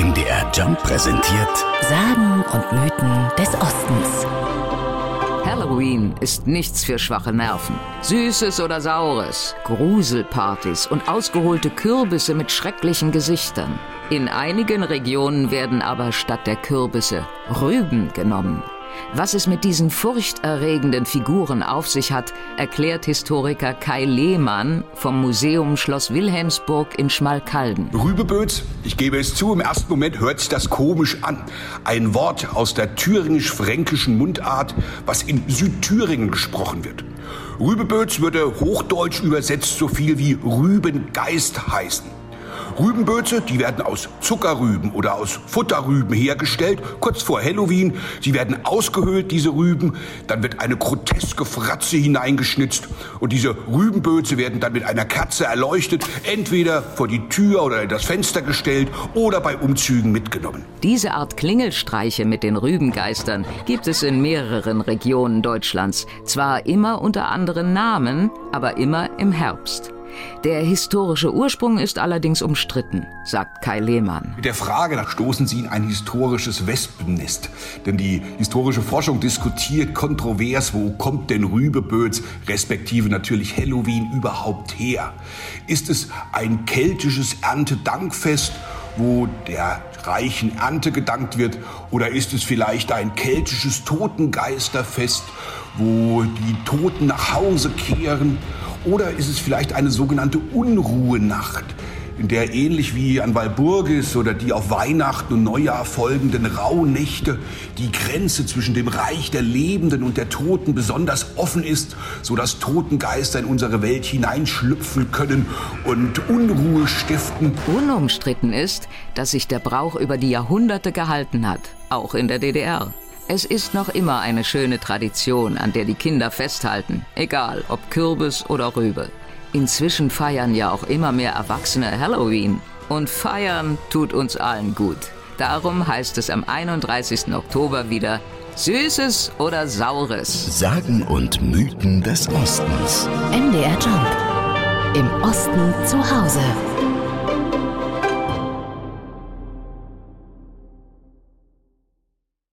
MDR Jump präsentiert Sagen und Mythen des Ostens. Halloween ist nichts für schwache Nerven. Süßes oder Saures, Gruselpartys und ausgeholte Kürbisse mit schrecklichen Gesichtern. In einigen Regionen werden aber statt der Kürbisse Rüben genommen. Was es mit diesen furchterregenden Figuren auf sich hat, erklärt Historiker Kai Lehmann vom Museum Schloss Wilhelmsburg in Schmalkalden. Rübeböz, ich gebe es zu, im ersten Moment hört sich das komisch an. Ein Wort aus der thüringisch-fränkischen Mundart, was in Südthüringen gesprochen wird. Rübeböz würde hochdeutsch übersetzt so viel wie Rübengeist heißen. Rübenböze, die werden aus Zuckerrüben oder aus Futterrüben hergestellt, kurz vor Halloween. Sie werden ausgehöhlt, diese Rüben. Dann wird eine groteske Fratze hineingeschnitzt. Und diese Rübenböze werden dann mit einer Kerze erleuchtet, entweder vor die Tür oder in das Fenster gestellt oder bei Umzügen mitgenommen. Diese Art Klingelstreiche mit den Rübengeistern gibt es in mehreren Regionen Deutschlands. Zwar immer unter anderen Namen, aber immer im Herbst. Der historische Ursprung ist allerdings umstritten, sagt Kai Lehmann. Mit der Frage nach stoßen Sie in ein historisches Wespennest. Denn die historische Forschung diskutiert kontrovers, wo kommt denn Rübeböz, respektive natürlich Halloween überhaupt her? Ist es ein keltisches Erntedankfest? wo der reichen Ernte gedankt wird? Oder ist es vielleicht ein keltisches Totengeisterfest, wo die Toten nach Hause kehren? Oder ist es vielleicht eine sogenannte Unruhenacht, in der ähnlich wie an Walburgis oder die auf Weihnachten und Neujahr folgenden Rauhnächte die Grenze zwischen dem Reich der Lebenden und der Toten besonders offen ist, so dass Totengeister in unsere Welt hineinschlüpfen können und Unruhe stiften. Unumstritten ist, dass sich der Brauch über die Jahrhunderte gehalten hat, auch in der DDR. Es ist noch immer eine schöne Tradition, an der die Kinder festhalten, egal ob Kürbis oder Rübe. Inzwischen feiern ja auch immer mehr Erwachsene Halloween. Und feiern tut uns allen gut. Darum heißt es am 31. Oktober wieder Süßes oder Saures. Sagen und Mythen des Ostens. MDR Jump. Im Osten zu Hause.